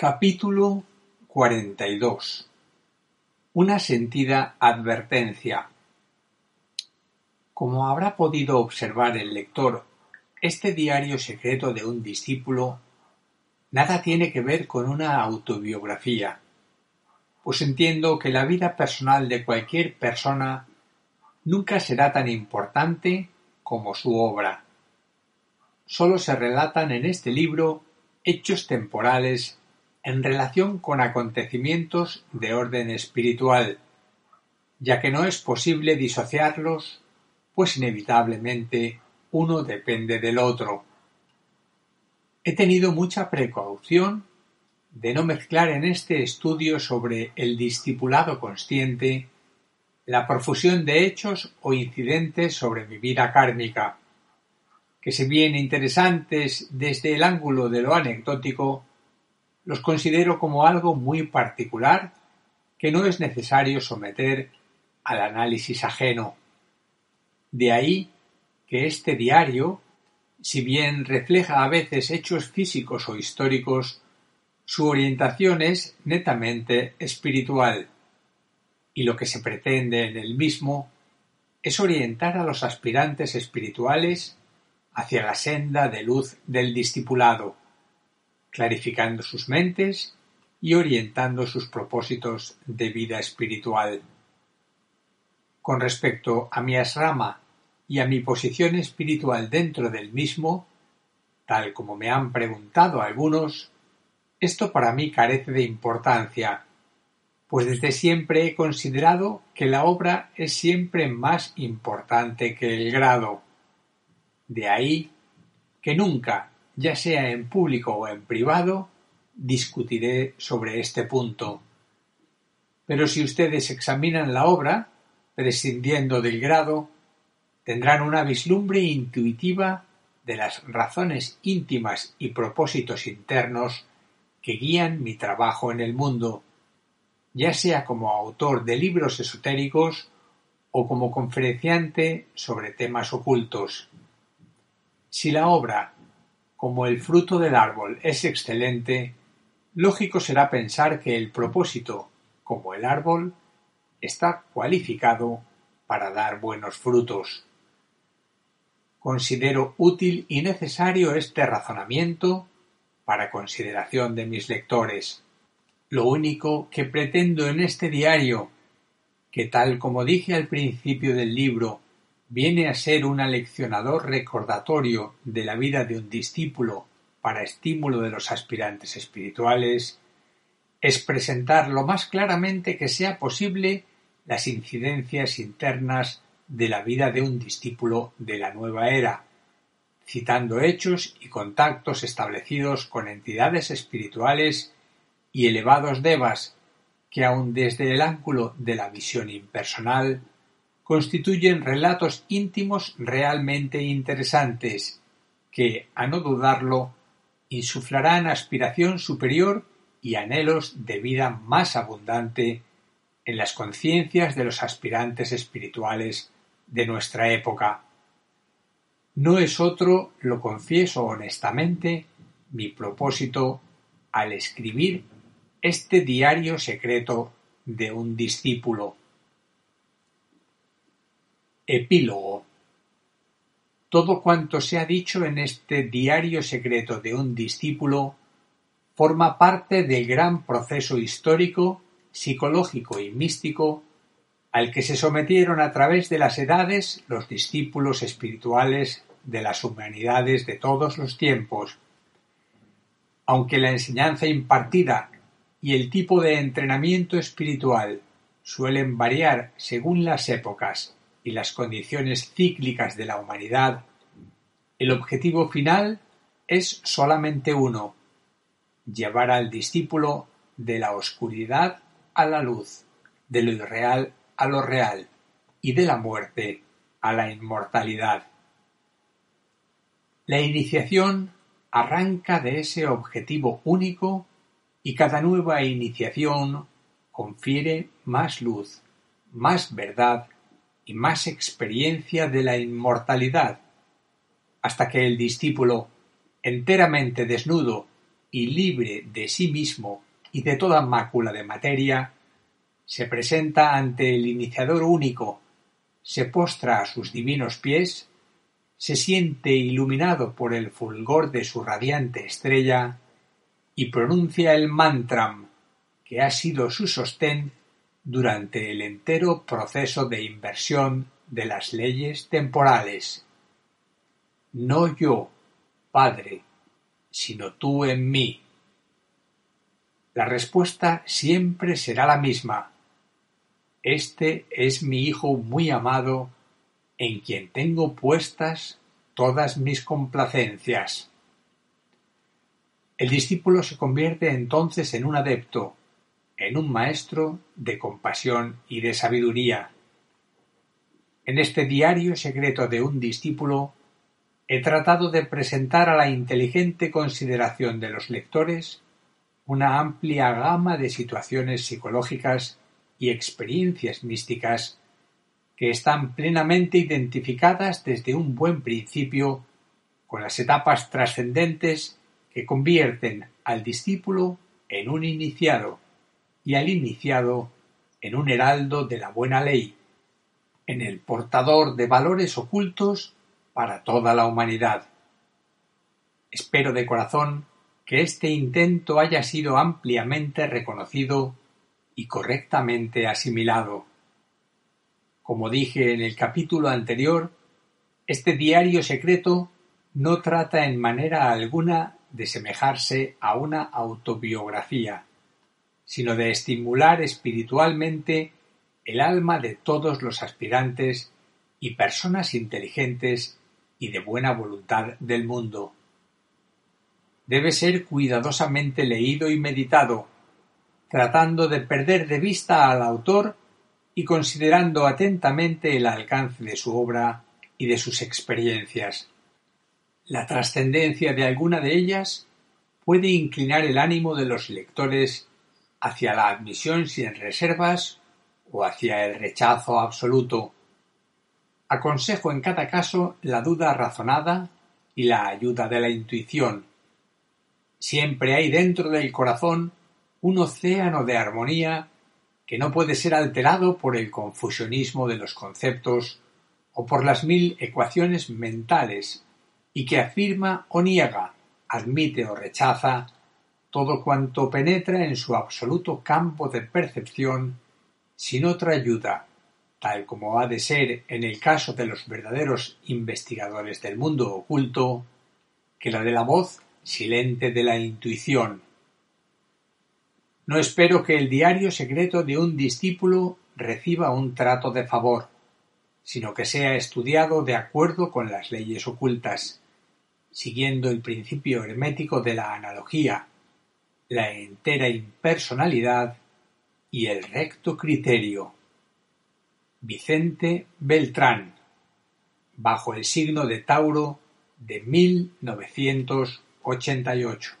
Capítulo cuarenta y dos Una sentida advertencia Como habrá podido observar el lector, este diario secreto de un discípulo nada tiene que ver con una autobiografía, pues entiendo que la vida personal de cualquier persona nunca será tan importante como su obra. Sólo se relatan en este libro hechos temporales en relación con acontecimientos de orden espiritual, ya que no es posible disociarlos, pues inevitablemente uno depende del otro. He tenido mucha precaución de no mezclar en este estudio sobre el discipulado consciente la profusión de hechos o incidentes sobre mi vida kármica, que si bien interesantes desde el ángulo de lo anecdótico, los considero como algo muy particular que no es necesario someter al análisis ajeno. De ahí que este diario, si bien refleja a veces hechos físicos o históricos, su orientación es netamente espiritual, y lo que se pretende en el mismo es orientar a los aspirantes espirituales hacia la senda de luz del discipulado, clarificando sus mentes y orientando sus propósitos de vida espiritual. Con respecto a mi asrama y a mi posición espiritual dentro del mismo, tal como me han preguntado algunos, esto para mí carece de importancia, pues desde siempre he considerado que la obra es siempre más importante que el grado. De ahí que nunca ya sea en público o en privado, discutiré sobre este punto. Pero si ustedes examinan la obra, prescindiendo del grado, tendrán una vislumbre intuitiva de las razones íntimas y propósitos internos que guían mi trabajo en el mundo, ya sea como autor de libros esotéricos o como conferenciante sobre temas ocultos. Si la obra como el fruto del árbol es excelente, lógico será pensar que el propósito, como el árbol, está cualificado para dar buenos frutos. Considero útil y necesario este razonamiento para consideración de mis lectores. Lo único que pretendo en este diario, que tal como dije al principio del libro, viene a ser un aleccionador recordatorio de la vida de un discípulo para estímulo de los aspirantes espirituales, es presentar lo más claramente que sea posible las incidencias internas de la vida de un discípulo de la nueva era, citando hechos y contactos establecidos con entidades espirituales y elevados devas que aun desde el ángulo de la visión impersonal constituyen relatos íntimos realmente interesantes, que, a no dudarlo, insuflarán aspiración superior y anhelos de vida más abundante en las conciencias de los aspirantes espirituales de nuestra época. No es otro, lo confieso honestamente, mi propósito al escribir este diario secreto de un discípulo. Epílogo Todo cuanto se ha dicho en este diario secreto de un discípulo forma parte del gran proceso histórico, psicológico y místico al que se sometieron a través de las edades los discípulos espirituales de las humanidades de todos los tiempos. Aunque la enseñanza impartida y el tipo de entrenamiento espiritual suelen variar según las épocas y las condiciones cíclicas de la humanidad, el objetivo final es solamente uno, llevar al discípulo de la oscuridad a la luz, de lo irreal a lo real y de la muerte a la inmortalidad. La iniciación arranca de ese objetivo único y cada nueva iniciación confiere más luz, más verdad y más experiencia de la inmortalidad, hasta que el discípulo, enteramente desnudo y libre de sí mismo y de toda mácula de materia, se presenta ante el iniciador único, se postra a sus divinos pies, se siente iluminado por el fulgor de su radiante estrella y pronuncia el mantram que ha sido su sostén durante el entero proceso de inversión de las leyes temporales. No yo, Padre, sino tú en mí. La respuesta siempre será la misma. Este es mi Hijo muy amado, en quien tengo puestas todas mis complacencias. El discípulo se convierte entonces en un adepto, en un maestro de compasión y de sabiduría. En este diario secreto de un discípulo he tratado de presentar a la inteligente consideración de los lectores una amplia gama de situaciones psicológicas y experiencias místicas que están plenamente identificadas desde un buen principio con las etapas trascendentes que convierten al discípulo en un iniciado y al iniciado en un heraldo de la buena ley, en el portador de valores ocultos para toda la humanidad. Espero de corazón que este intento haya sido ampliamente reconocido y correctamente asimilado. Como dije en el capítulo anterior, este diario secreto no trata en manera alguna de semejarse a una autobiografía, sino de estimular espiritualmente el alma de todos los aspirantes y personas inteligentes y de buena voluntad del mundo. Debe ser cuidadosamente leído y meditado, tratando de perder de vista al autor y considerando atentamente el alcance de su obra y de sus experiencias. La trascendencia de alguna de ellas puede inclinar el ánimo de los lectores hacia la admisión sin reservas o hacia el rechazo absoluto. Aconsejo en cada caso la duda razonada y la ayuda de la intuición. Siempre hay dentro del corazón un océano de armonía que no puede ser alterado por el confusionismo de los conceptos o por las mil ecuaciones mentales y que afirma o niega, admite o rechaza todo cuanto penetra en su absoluto campo de percepción sin otra ayuda, tal como ha de ser en el caso de los verdaderos investigadores del mundo oculto, que la de la voz silente de la intuición. No espero que el diario secreto de un discípulo reciba un trato de favor, sino que sea estudiado de acuerdo con las leyes ocultas, siguiendo el principio hermético de la analogía, la entera impersonalidad y el recto criterio. Vicente Beltrán, bajo el signo de Tauro de 1988.